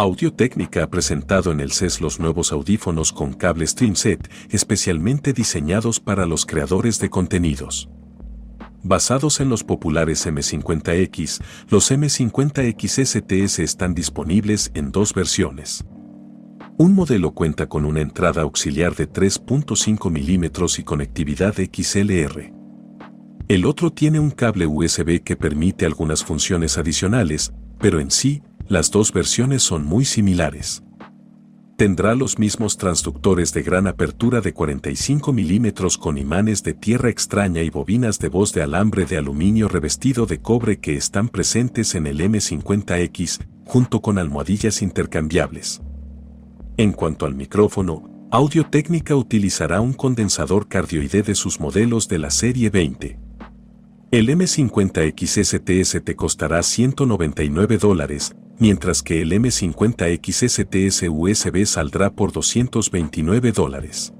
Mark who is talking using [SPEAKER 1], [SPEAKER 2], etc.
[SPEAKER 1] Audio Técnica ha presentado en el CES los nuevos audífonos con cable StreamSet, especialmente diseñados para los creadores de contenidos. Basados en los populares M50X, los M50X STS están disponibles en dos versiones. Un modelo cuenta con una entrada auxiliar de 3.5 mm y conectividad XLR. El otro tiene un cable USB que permite algunas funciones adicionales, pero en sí, las dos versiones son muy similares. Tendrá los mismos transductores de gran apertura de 45 milímetros con imanes de tierra extraña y bobinas de voz de alambre de aluminio revestido de cobre que están presentes en el M50X, junto con almohadillas intercambiables. En cuanto al micrófono, Audio Técnica utilizará un condensador cardioide de sus modelos de la serie 20. El M50X STS te costará 199 dólares, mientras que el M50X STS USB saldrá por 229 dólares.